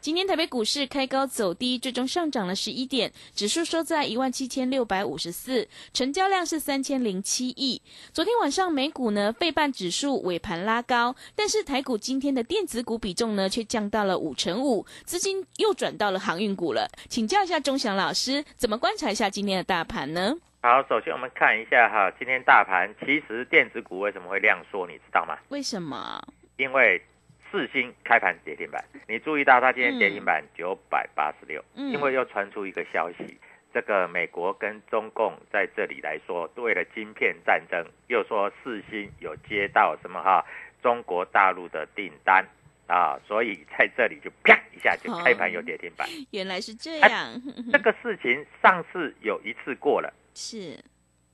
今天台北股市开高走低，最终上涨了十一点，指数收在一万七千六百五十四，成交量是三千零七亿。昨天晚上美股呢，费半指数尾盘拉高，但是台股今天的电子股比重呢，却降到了五成五，资金又转到了航运股了。请教一下钟祥老师，怎么观察一下今天的大盘呢？好，首先我们看一下哈，今天大盘其实电子股为什么会量缩，你知道吗？为什么？因为四星开盘跌停板，你注意到它今天跌停板九百八十六，嗯。因为又传出一个消息，这个美国跟中共在这里来说，为了晶片战争，又说四星有接到什么哈中国大陆的订单。啊，所以在这里就啪一下就开盘有跌停板。原来是这哎样，这个事情上次有一次过了，是，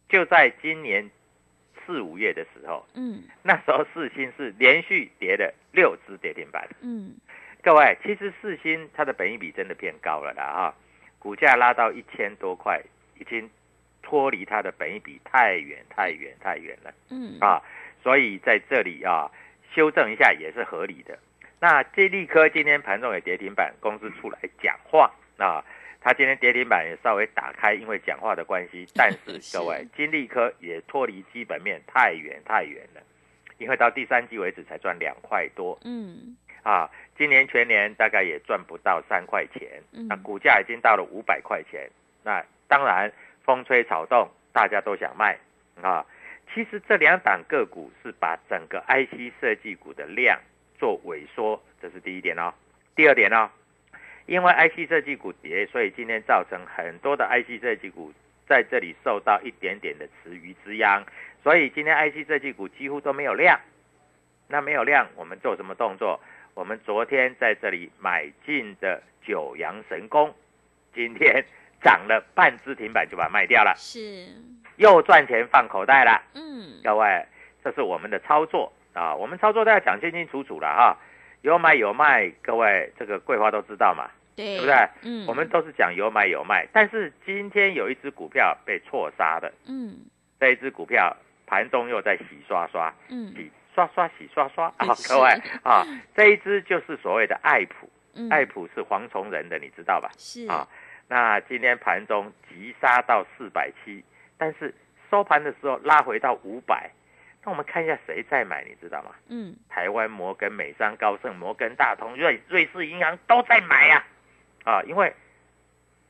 就在今年四五月的时候，嗯 那时候四星是连续跌了六只跌停板。嗯，各位，其实四星它的本益比真的偏高了啦哈，股价拉到一千多块，已经脱离它的本益比太远太远太远了嗯啊，所以在这里啊修正一下也是合理的。那这利科今天盘中也跌停板，公司出来讲话啊，它今天跌停板也稍微打开，因为讲话的关系，但是是各位金利科也脱离基本面太远太远了，因为到第三季为止才赚两块多，嗯。啊，今年全年大概也赚不到三块钱，嗯。那股价已经到了五百块钱，那当然风吹草动，大家都想卖。啊。其实这两档个股是把整个 IC 设计股的量做萎缩，这是第一点哦。第二点哦，因为 IC 设计股跌，所以今天造成很多的 IC 设计股在这里受到一点点的池鱼之殃，所以今天 IC 设计股几乎都没有量。那没有量，我们做什么动作？我们昨天在这里买进的九阳神功，今天涨了半只停板就把它卖掉了，是，又赚钱放口袋了。嗯各位，这是我们的操作啊，我们操作都要讲清清楚楚了哈，有买有卖，各位这个桂花都知道嘛，对，对不对？嗯，我们都是讲有买有卖，但是今天有一只股票被错杀的，嗯这一只股票盘中又在洗刷刷，嗯洗刷刷洗刷刷啊，是各位啊，这一只就是所谓的爱普，嗯，爱普是黄崇仁的，你知道吧？是啊，那今天盘中急杀到四百七，但是收盘的时候拉回到五百。那我们看一下谁在买，你知道吗？嗯台湾摩根、美商、高盛、摩根大通、瑞瑞士银行都在买呀、啊，因为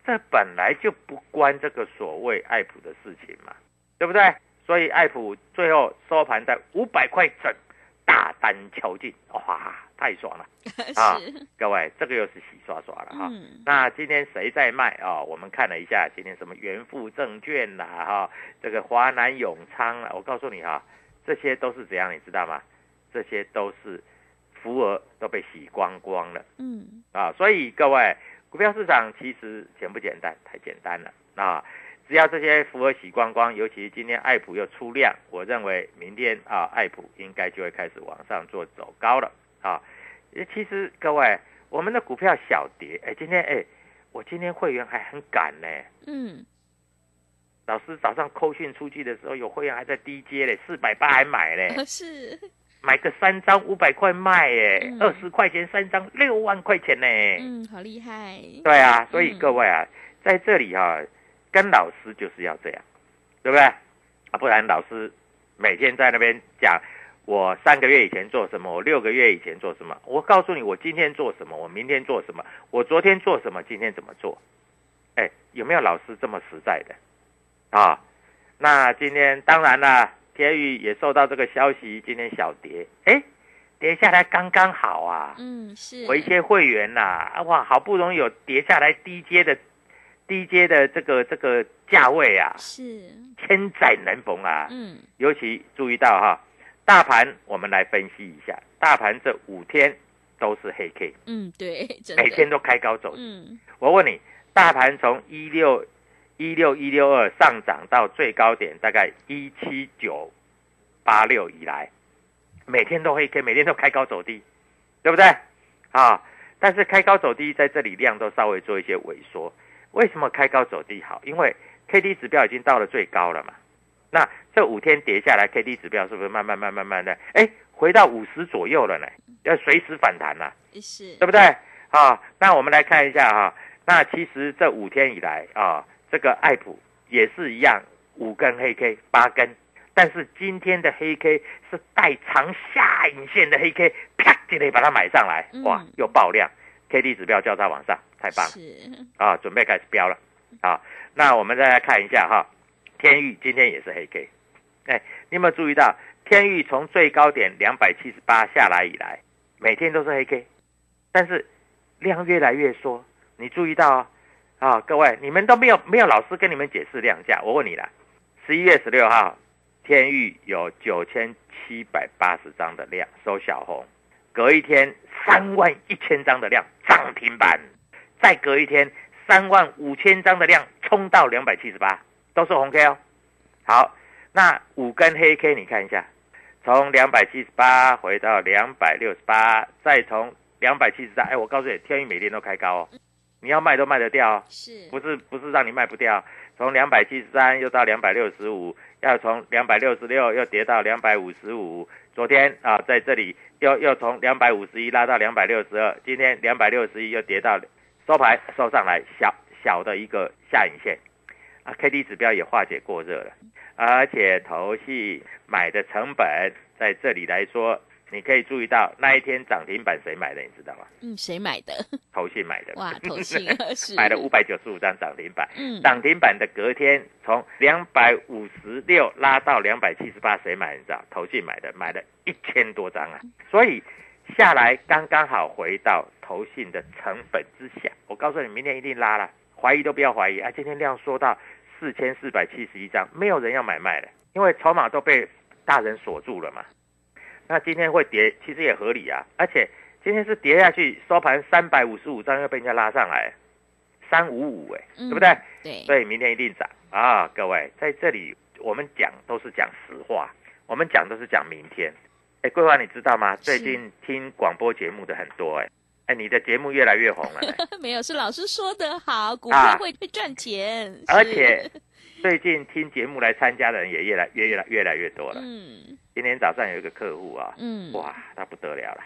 这本来就不关这个所谓爱普的事情嘛，对不对？所以爱普最后收盘在五百块整，大单敲进，哇，太爽了。啊，各位，这个又是洗刷刷了哈。嗯，那今天谁在卖啊、我们看了一下，今天什么元富证券啦，哈、这个华南永昌啦，我告诉你哈、这些都是怎样，你知道吗？这些都是浮额都被洗光光了嗯，啊！所以各位，股票市场其实简不简单？太简单了啊！只要这些浮额洗光光，尤其今天爱普又出量，我认为明天啊，爱普应该就会开始往上做走高了啊！其实各位，我们的股票小跌，哎，今天哎，我今天会员还很赶呢。嗯，老师早上扣讯出去的时候，有会员还在低阶嘞，四百八 还买嘞，是，买个三张五百块卖耶嗯，二十块钱三张六万块钱呢。嗯，好厉害，对啊，所以嗯各位啊，在这里哈、跟老师就是要这样，对不对？啊，不然老师每天在那边讲我三个月以前做什么，我六个月以前做什么，我告诉你我今天做什么，我明天做什么，我昨天做什么，今天怎么做？哎，有没有老师这么实在的啊？那今天当然啦，天宇也受到这个消息，今天小跌，哎，跌下来刚刚好啊。嗯，是，我一些会员呐、啊，哇，好不容易有跌下来低阶的低阶的这个这个价位啊，是，千载难逢啊。嗯，尤其注意到哈，大盘我们来分析一下，大盘这五天都是黑 K，嗯，对，真的，每天都开高走。嗯，我问你，大盘从一六一六一六二上涨到最高点大概一七九八六以来，每天都黑 K，每天都开高走低，对不对？啊，但是开高走低在这里量都稍微做一些萎缩。为什么开高走低好？因为 K D 指标已经到了最高了嘛。那这五天跌下来，K D 指标是不是慢慢慢慢慢的，哎，回到五十左右了呢？要随时反弹呐、是，对不对？啊，那我们来看一下哈、那其实这五天以来啊，这个爱普也是一样，五根黑 K，八根，但是今天的黑 K 是带长下影线的黑 K，啪就得把它买上来，哇嗯，又爆量，K D 指标交叉往上，太棒了。是，啊，准备开始飙了。啊。那我们再来看一下哈，天域今天也是黑 K，哎，你有没有注意到天域从最高点两百七十八下来以来，每天都是黑 K，但是量越来越缩，你注意到哦，啊，各位你们都没有没有老师跟你们解释量价，我问你了，十一月十六号天域有九千七百八十张的量收小红，隔一天三万一千张的量涨停板，再隔一天三万五千张的量冲到两百七十八，都是红 K 哦。好，那五根黑 K 你看一下，从两百七十八回到两百六十八，再从两百七十三，哎，我告诉你，天宇每天都开高哦，你要卖都卖得掉。哦。是，不是不是让你卖不掉，从两百七十三又到两百六十五，要从两百六十六又跌到两百五十五，昨天啊在这里又又从两百五十一拉到两百六十二，今天两百六十一又跌到收盘收上来小小的一个下影线，啊 K D 指标也化解过热了，而且头系买的成本在这里来说，你可以注意到那一天涨停板谁买的，你知道吗？嗯，谁买的？投信买的，哇，投信 是买了五百九十五张涨停板。嗯，涨停板的隔天从两百五十六拉到两百七十八，谁买？你知道？投信买的，买了一千多张啊，所以下来刚刚好回到投信的成本之下。我告诉你，明天一定拉了，怀疑都不要怀疑啊！今天量缩到四千四百七十一张，没有人要买卖了，因为筹码都被大人锁住了嘛。那今天会跌，其实也合理啊，而且今天是跌下去，收盘三百五十五张又被人家拉上来，三五五哎，嗯对不对？对，所以明天一定涨啊！各位，在这里我们讲都是讲实话，我们讲都是讲明天。哎，桂花，你知道吗？最近听广播节目的很多哎，哎，你的节目越来越红了呢。没有，是老师说的好，股啊票会会赚钱，而且 最近听节目来参加的人也越来越越来越来越多了。嗯今天早上有一个客户啊，嗯，哇，他不得了了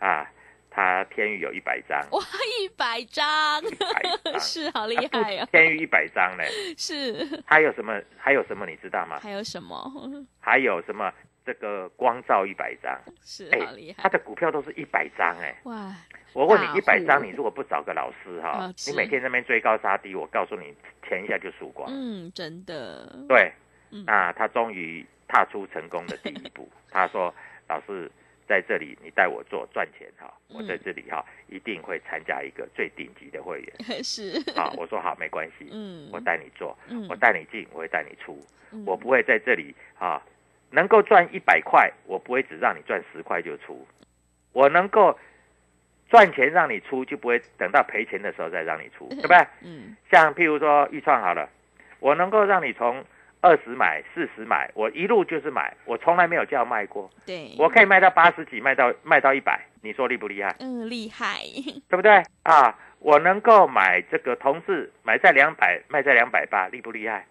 啊！他天宇有一百张，哇，一百张，100张 是好厉害啊！天宇一百张呢。是，还有什么？还有什么？你知道吗？还有什么？还有什么？这个光照一百张，是哎好厉害他的股票都是一百张哎。哇！我问你，一百张，你如果不找个老师哈、啊你每天在那边追高杀低，我告诉你，钱一下就输光。嗯，真的，对，嗯那他终于踏出成功的第一步。他说：“老师，在这里你带我做赚钱哈，我嗯在这里哈一定会参加一个最顶级的会员。是，啊。我说好，没关系，嗯，我带你做，嗯。我带你进，我会带你出，嗯。我不会在这里啊能够赚一百块，我不会只让你赚十块就出，我能够赚钱让你出，就不会等到赔钱的时候再让你出，对不对？嗯。像譬如说预创好了，我能够让你从二十买、四十买，我一路就是买，我从来没有叫卖过，对，我可以卖到八十几，卖到卖到一百，你说厉不厉害？嗯厉害，对不对啊？我能够买这个同志，买在两百，卖在两百八，厉不厉害？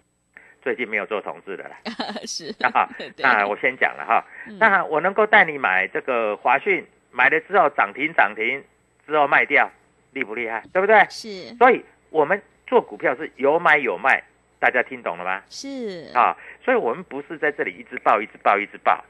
最近没有做同志的了 是，啊。对 那我先讲了哈，嗯那我能够带你买这个华讯，买了之后涨停涨停之后卖掉，厉不厉害？对不对？是所以我们做股票是有买有卖，大家听懂了吗？是，啊，所以我们不是在这里一直报一直报一直报，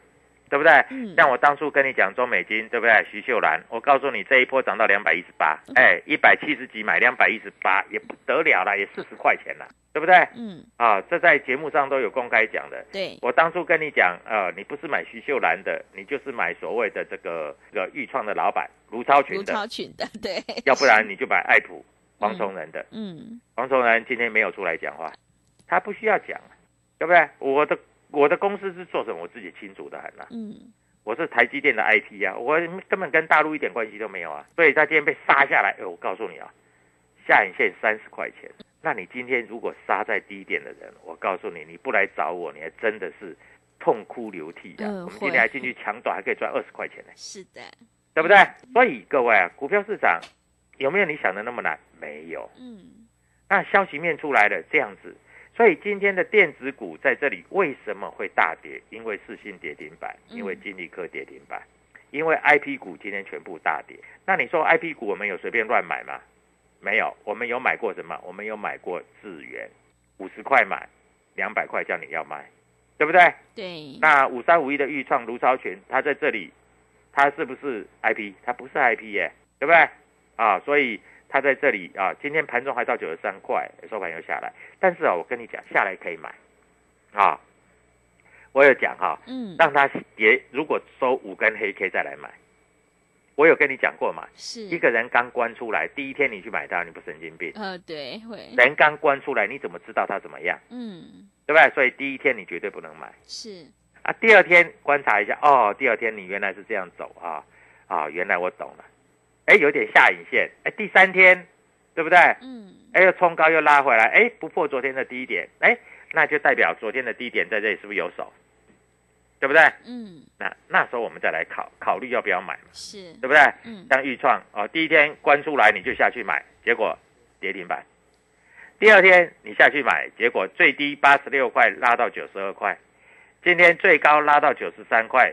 对不对？嗯像我当初跟你讲中美金，对不对？徐秀兰，我告诉你这一波涨到两百一十八，嗯哎，一百七十几买两百一十八，也不得了了，也四十块钱了，对不对？嗯啊，这在节目上都有公开讲的。对，我当初跟你讲，呃，你不是买徐秀兰的，你就是买所谓的这个这个豫创的老板卢超群的卢的，超群的，对，要不然你就买爱普黄崇仁的。嗯黄崇仁今天没有出来讲话，他不需要讲，对不对？我的我的公司是做什么，我自己清楚的很啊。嗯我是台积电的 IP 啊，我根本跟大陆一点关系都没有啊。所以他今天被杀下来，哎，我告诉你啊，下影线三十块钱。那你今天如果杀在低点的人，我告诉你，你不来找我，你还真的是痛哭流涕啊。嗯我们今天还进去抢短，还可以赚二十块钱呢，是的，对不对？所以各位啊，股票市场有没有你想的那么难？没有。嗯那消息面出来了，这样子，所以今天的电子股在这里为什么会大跌？因为四星跌停板，嗯因为金利科跌停板，因为 I P 股今天全部大跌。那你说 I P 股我们有随便乱买吗？没有，我们有买过什么？我们有买过智源，五十块买，两百块叫你要卖，对不对？对，那五三五一的豫创卢超群，它在这里，它是不是 I P？它不是 I P 耶，对不对？啊，所以它在这里啊，今天盘中还到九十三块，收盘又下来。但是啊，我跟你讲，下来可以买啊。我有讲哈、嗯让它跌，如果收五根黑 K 再来买。我有跟你讲过嘛，是一个人刚关出来，第一天你去买它，你不神经病？呃对会，人刚关出来，你怎么知道他怎么样？嗯对不对？所以第一天你绝对不能买。是，啊，第二天观察一下，哦，第二天你原来是这样走啊，啊，原来我懂了，哎，有点下影线，哎，第三天，对不对？嗯哎，又冲高又拉回来，哎，不破昨天的低点，哎，那就代表昨天的低点在这里是不是有手？对不对？嗯那那时候我们再来考考虑要不要买嘛，是，对不对？嗯像豫创哦，第一天关出来你就下去买，结果跌停板。第二天你下去买，结果最低八十六块拉到九十二块，今天最高拉到九十三块，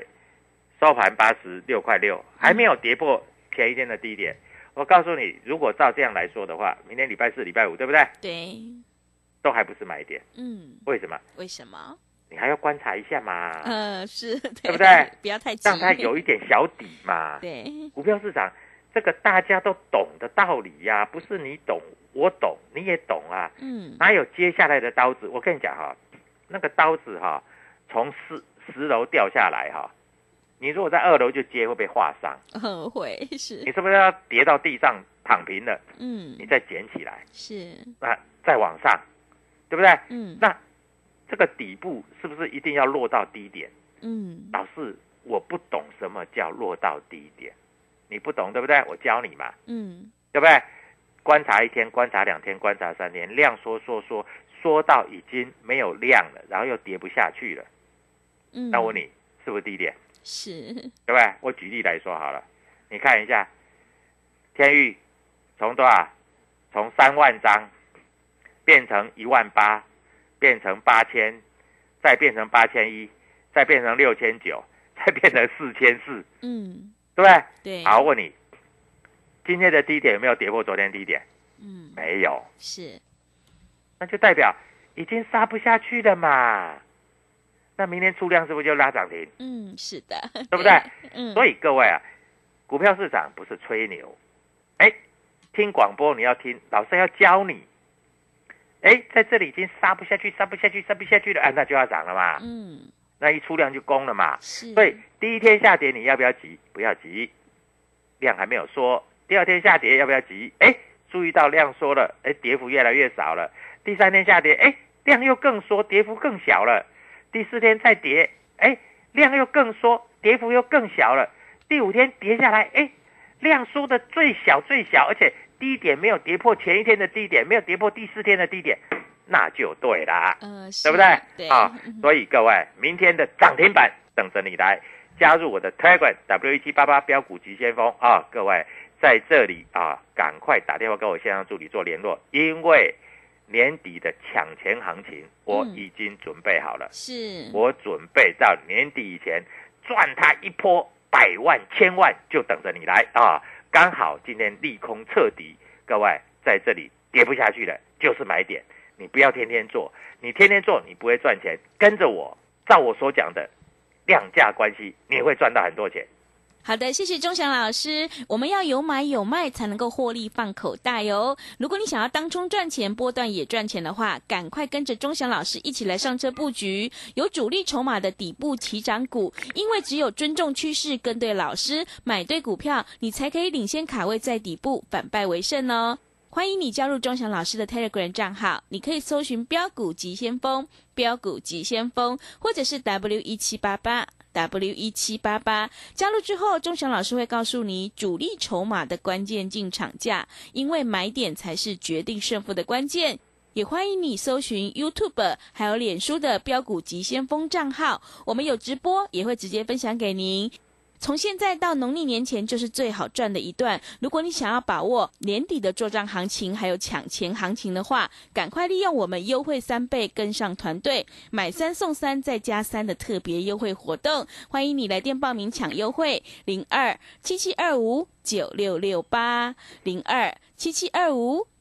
收盘八十六块六，还没有跌破前一天的低点。我告诉你，如果照这样来说的话，明天礼拜四、礼拜五，对不对？对，都还不是买点，嗯为什么？为什么？你还要观察一下嘛，呃是，对对不对？不要太急，让它有一点小底嘛。对，股票市场这个大家都懂的道理呀、不是你懂我懂你也懂啊，嗯哪有接下来的刀子？我跟你讲哈、那个刀子哈、从十十楼掉下来哈、你如果在二楼就接会被划伤，很 会是你，是不是要跌到地上躺平了，嗯你再捡起来，是，那再往上，对不对？嗯那这个底部是不是一定要落到低点？嗯老师，我不懂什么叫落到低点，你不懂对不对？我教你嘛。嗯对不对？观察一天，观察两天，观察三天，量缩缩缩，缩到已经没有量了，然后又跌不下去了。嗯，那我问你，是不是低点？是，对不对？我举例来说好了，你看一下，天域从多少？从三万张变成一万八，变成八千，再变成八千一，再变成六千九，再变成四千四，嗯对不对？对，好，我问你，今天的低点有没有跌破昨天低点？嗯没有。是，那就代表已经杀不下去了嘛。那明天出量是不是就拉涨停？嗯是的，对不对？嗯，所以各位啊，股票市场不是吹牛，哎，听广播你要听，老师要教你。哎，在这里已经杀不下去，杀不下去，杀不下去了，啊，那就要涨了嘛。嗯那那一出量就攻了嘛。是，所以第一天下跌你要不要急？不要急，量还没有缩。第二天下跌要不要急？哎，注意到量缩了，哎，跌幅越来越少了。第三天下跌，哎，量又更缩，跌幅更小了。第四天再跌，哎，量又更缩，跌幅又更小了。第五天跌下来，哎，量缩的最小最小，而且低点没有跌破前一天的低点，没有跌破第四天的低点，那就对啦。呃，对不对？对，啊，所以各位，明天的涨停板等着你来加入我的 Telegram W 一七八八标股急先锋啊！各位在这里啊，赶快打电话跟我线上助理做联络，因为年底的抢钱行情我嗯已经准备好了，是，我准备到年底以前赚它一波百万千万，就等着你来啊！刚好今天利空彻底，各位在这里跌不下去了，就是买点。你不要天天做，你天天做你不会赚钱。跟着我，照我所讲的量价关系，你会赚到很多钱。好的，谢谢钟祥老师。我们要有买有卖，才能够获利放口袋哟。如果你想要当中赚钱、波段也赚钱的话，赶快跟着钟祥老师一起来上车布局有主力筹码的底部起涨股。因为只有尊重趋势、跟对老师、买对股票，你才可以领先卡位在底部，反败为胜哦。欢迎你加入钟祥老师的 Telegram 账号，你可以搜寻“标股急先锋”、“标股急先锋”，或者是 W 一七八八 W 一七八八。加入之后，钟祥老师会告诉你主力筹码的关键进场价，因为买点才是决定胜负的关键。也欢迎你搜寻 YouTube 还有脸书的标股急先锋账号，我们有直播，也会直接分享给您。从现在到农历年前就是最好赚的一段。如果你想要把握年底的做账行情，还有抢钱行情的话，赶快利用我们优惠三倍跟上团队，买三送三再加三的特别优惠活动。欢迎你来电报名抢优惠，零二七七二五九六六八零二七七二五。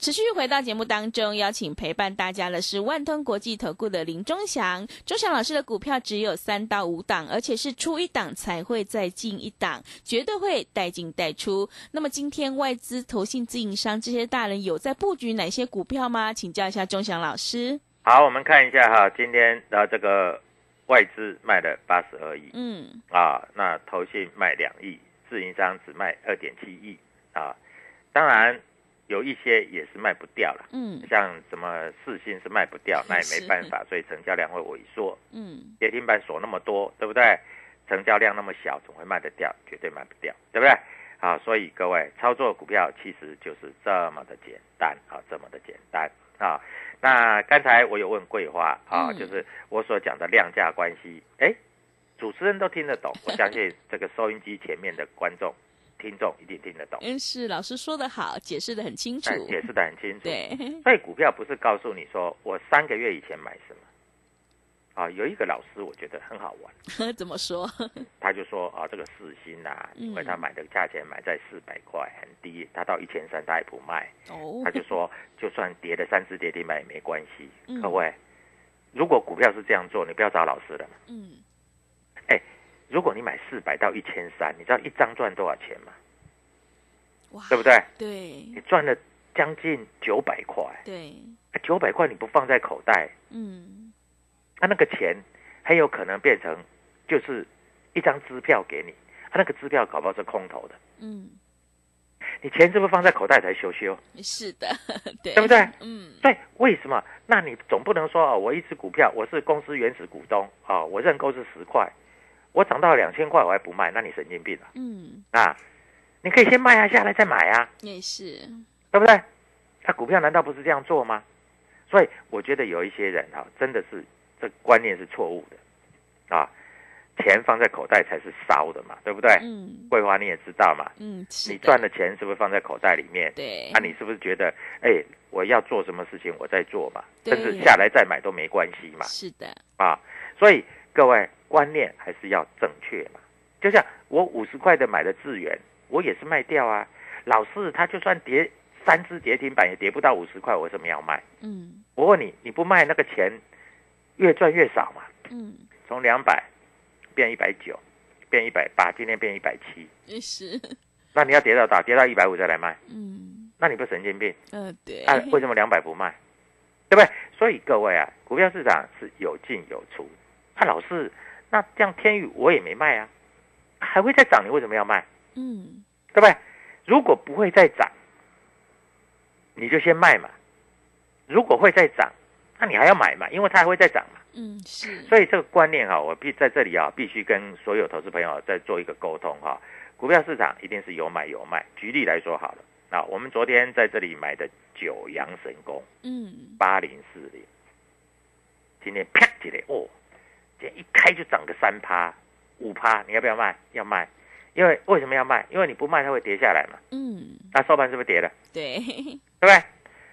持续回到节目当中，邀请陪伴大家的是万通国际投顾的林忠祥。忠祥老师的股票只有三到五档，而且是出一档才会再进一档，绝对会带进带出。那么今天外资、投信、自营商这些大人有在布局哪些股票吗？请教一下忠祥老师。好，我们看一下哈，今天的这个外资卖了八十二亿，嗯，啊，那投信卖两亿，自营商只卖二点七亿啊，当然。有一些也是卖不掉了，嗯，像什么四星是卖不掉，那也没办法，所以成交量会萎缩，嗯，跌停板锁那么多，对不对？成交量那么小，总会卖得掉，绝对卖不掉，对不对？好，所以各位操作股票其实就是这么的简单啊，这么的简单啊。那刚才我有问桂花啊，嗯就是我所讲的量价关系，哎，主持人都听得懂，我相信这个收音机前面的观众。听众一定听得懂，嗯，是老师说的好，解释的很清楚，解释的很清楚。对，所以股票不是告诉你说我三个月以前买什么，啊，有一个老师我觉得很好玩，怎么说？他就说啊，这个四星啊，因为他买的价钱买在四百块，很低，他到一千三他也不卖，哦，他就说就算跌了三次跌停板也没关系。嗯。各位，如果股票是这样做，你不要找老师了。嗯，如果你买四百到一千三，你知道一张赚多少钱吗？哇，对不对？对。你赚了将近九百块，对，九百块你不放在口袋，嗯，那那个钱很有可能变成就是一张支票给你，他、那个支票搞不好是空头的，嗯，你钱是不是放在口袋才羞羞？是的，对，对不对？嗯，对，为什么？那你总不能说哦，我一只股票我是公司原始股东啊、哦，我认购是十块，我涨到两千块我还不卖，那你神经病啊！嗯，啊，你可以先卖啊，下来再买啊，也是，对不对？那、股票难道不是这样做吗？所以我觉得有一些人哈、真的是这观念是错误的啊。钱放在口袋才是烧的嘛，对不对？嗯桂花你也知道嘛，嗯，你的赚的钱是不是放在口袋里面？对，那、你是不是觉得，哎，我要做什么事情我再做嘛，对甚至下来再买都没关系嘛？是的，啊，所以各位观念还是要正确嘛。就像我五十块的买的智源，我也是卖掉啊。老师他就算跌三只跌停板也跌不到五十块，我为什么要卖？嗯我问你，你不卖那个钱越赚越少嘛？嗯，从两百变一百九，变一百八，今天变一百七，也是，那你要跌到打跌到一百五再来卖，嗯那你不神经病？呃对，啊，为什么两百不卖？对不对？所以各位啊，股票市场是有进有出。啊，老师，那这样天宇我也没卖啊，还会再涨，你为什么要卖？嗯对不对？如果不会再涨，你就先卖嘛。如果会再涨，那你还要买嘛，因为它还会再涨嘛。嗯是，所以这个观念哈、我必在这里啊，必须跟所有投资朋友再做一个沟通哈、股票市场一定是有买有卖。举例来说好了，那，我们昨天在这里买的九阳神功嗯八零四零，今天啪起来哦，一开就涨个三趴五趴，你要不要卖？要卖，因为为什么要卖？因为你不卖它会跌下来嘛。嗯那收盘是不是跌了？对，对不对？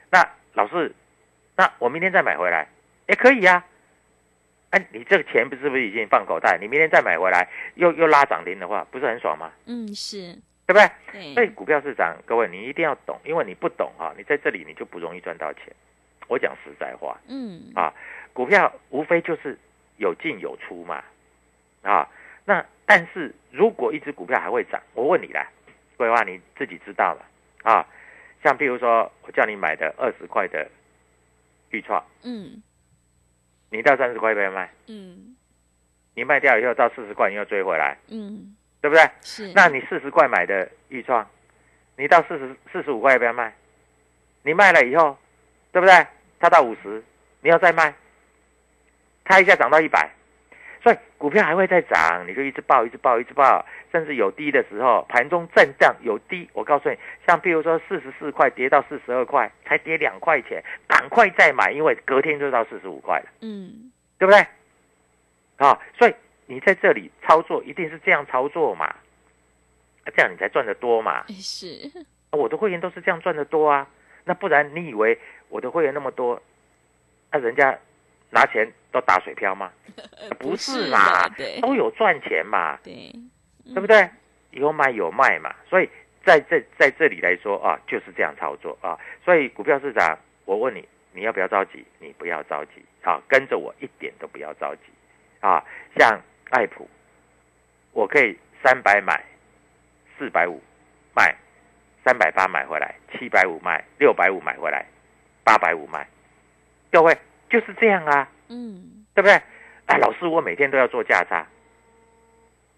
那老师，那我明天再买回来，也可以呀、哎、你这个钱不是不是已经放口袋？你明天再买回来，又又拉涨停的话，不是很爽吗？嗯是，对不对？对，所以股票市场，各位你一定要懂，因为你不懂哈、你在这里你就不容易赚到钱。我讲实在话，嗯啊，股票无非就是有进有出嘛，啊，那但是如果一只股票还会涨，我问你啦，桂花你自己知道了啊，像譬如说我叫你买的二十块的预创，嗯你到三十块要不要卖？嗯你卖掉以后到四十块你又追回来，嗯对不对？是，那你四十块买的预创，你到四十四十五块要不要卖？你卖了以后，对不对？它到五十，你要再卖，它一下涨到一百，所以股票还会再涨，你就一直报，一直报，一直报，甚至有低的时候，盘中震荡有低，我告诉你，像譬如说四十四块跌到四十二块，才跌两块钱，赶快再买，因为隔天就到四十五块了。嗯对不对？啊，所以你在这里操作一定是这样操作嘛，啊这样你才赚得多嘛。哎是，啊我的会员都是这样赚得多啊，那不然你以为我的会员那么多，那、人家拿钱都打水漂吗？呃不是的嘛，都有赚钱嘛，对，对不对？有买有卖嘛，所以在这在这里来说啊，就是这样操作啊。所以股票市场，我问你，你要不要着急？你不要着急啊，跟着我一点都不要着急啊。像爱普，我可以三百买，四百五卖，三百八买回来，七百五卖，六百五买回来，八百五卖。各位就是这样啊，嗯对不对？哎，老师，我每天都要做价差，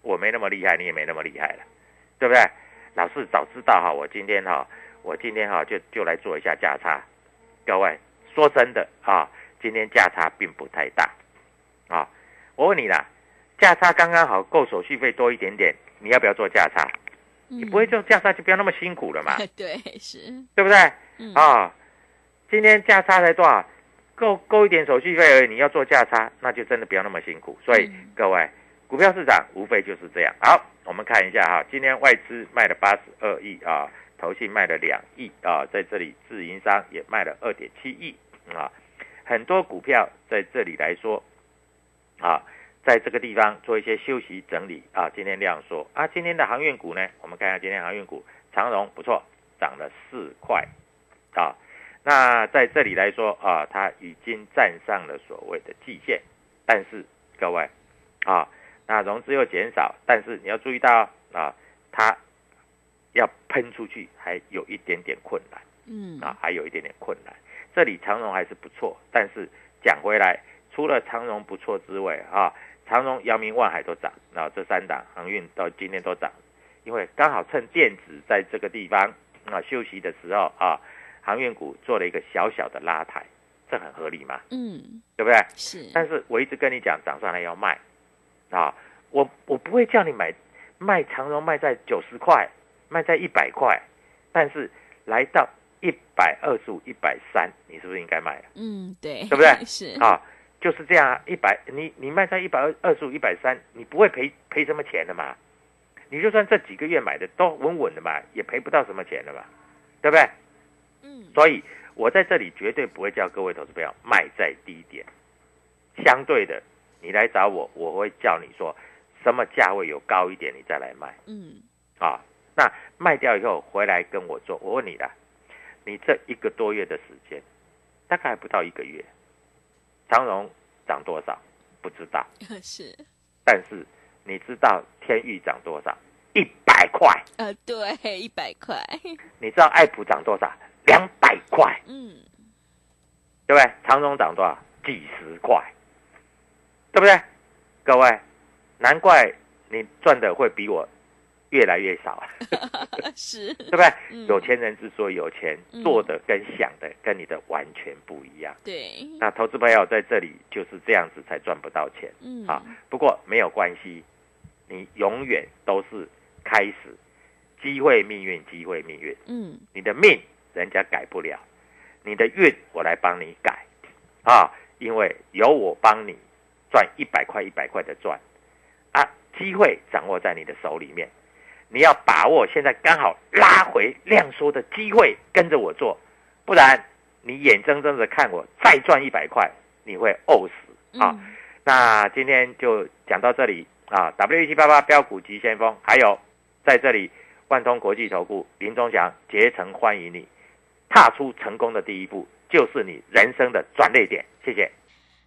我没那么厉害，你也没那么厉害了，对不对？老师早知道哈，我今天哈，我今天哈就就来做一下价差。各位说真的啊，今天价差并不太大啊。我问你啦，价差刚刚好够手续费多一点点，你要不要做价差？你你不会做价差就不要那么辛苦了嘛，对是，对不对？嗯啊，今天价差才多少？够够一点手续费而已，你要做价差，那就真的不要那么辛苦。所以、嗯各位，股票市场无非就是这样。好，我们看一下哈，今天外资卖了八十二亿啊，投信卖了两亿啊，在这里自营商也卖了二点七亿啊，很多股票在这里来说啊，在这个地方做一些休息整理啊。今天量缩啊，今天的航运股呢，我们看一下今天航运股，长荣不错，涨了四块啊。那在这里来说啊，它已经站上了所谓的季线，但是各位啊，那融资又减少，但是你要注意到啊，它要喷出去还有一点点困难嗯啊，还有一点点困难。这里长荣还是不错，但是讲回来，除了长荣不错之外啊，长荣、阳明、万海都涨，那、这三档航运到今天都涨，因为刚好趁电子在这个地方啊休息的时候啊，航运股做了一个小小的拉抬，这很合理嘛，嗯对不对？是，但是我一直跟你讲，涨上来要卖啊，我我不会叫你买卖长荣卖在九十块，卖在一百块，但是来到一百二十五、一百三，你是不是应该卖了？嗯对，对不对 是，啊，就是这样啊，一百你你卖在一百二二十五、一百三，你不会赔赔什么钱的嘛？你就算这几个月买的都稳稳的嘛，也赔不到什么钱的嘛，对不对？嗯，所以我在这里绝对不会叫各位投资朋友卖在低点。相对的，你来找我，我会叫你说什么价位有高一点，你再来卖嗯，啊。那卖掉以后回来跟我做，我问你啦，你这一个多月的时间，大概还不到一个月，长荣涨多少不知道，是，但是你知道天域涨多少？一百块。呃，对，一百块，你知道爱普涨多少？两百块，嗯，对不对？长荣涨多少？几十块，对不对？各位，难怪你赚的会比我越来越少，是，对不对？嗯有钱人之所以有钱，嗯做的跟想的跟你的完全不一样。对，那投资朋友在这里就是这样子才赚不到钱嗯，啊。不过没有关系，你永远都是开始，机会命运，机会命运。嗯，你的命人家改不了，你的运我来帮你改啊，因为有我帮你赚一百块一百块的赚啊，机会掌握在你的手里面，你要把握现在刚好拉回量缩的机会，跟着我做，不然你眼睁睁的看我再赚一百块，你会呕死啊。嗯。那今天就讲到这里啊，W 一七八八标股急先锋，还有在这里万通国际投顾林忠祥竭诚欢迎你，踏出成功的第一步，就是你人生的转捩点。谢谢。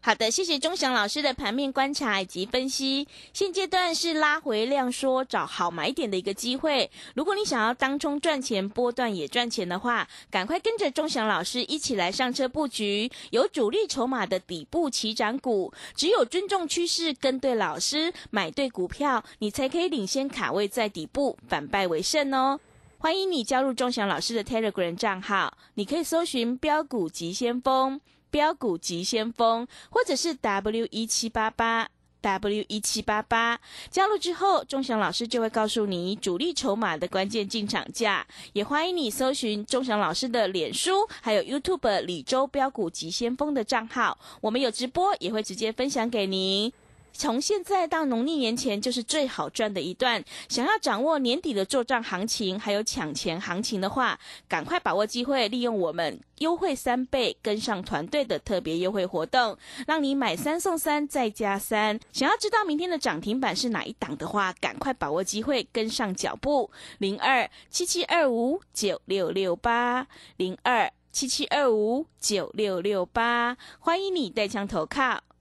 好的，谢谢钟祥老师的盘面观察以及分析。现阶段是拉回量缩、找好买点的一个机会。如果你想要当中赚钱、波段也赚钱的话，赶快跟着钟祥老师一起来上车布局有主力筹码的底部起涨股。只有尊重趋势、跟对老师、买对股票，你才可以领先卡位在底部，反败为胜哦。欢迎你加入钟祥老师的 Telegram 账号，你可以搜寻“标股急先锋”。标股急先锋，或者是 W 一七八八 W 一七八八，加入之后，钟祥老师就会告诉你主力筹码的关键进场价。也欢迎你搜寻钟祥老师的脸书，还有 YouTube 李州标股急先锋的账号，我们有直播，也会直接分享给您。从现在到农历年前就是最好赚的一段。想要掌握年底的做账行情，还有抢钱行情的话，赶快把握机会，利用我们优惠三倍，跟上团队的特别优惠活动，让你买三送三再加三。想要知道明天的涨停板是哪一档的话，赶快把握机会，跟上脚步。零二七七二五九六六八零二七七二五九六六八，欢迎你带枪投靠。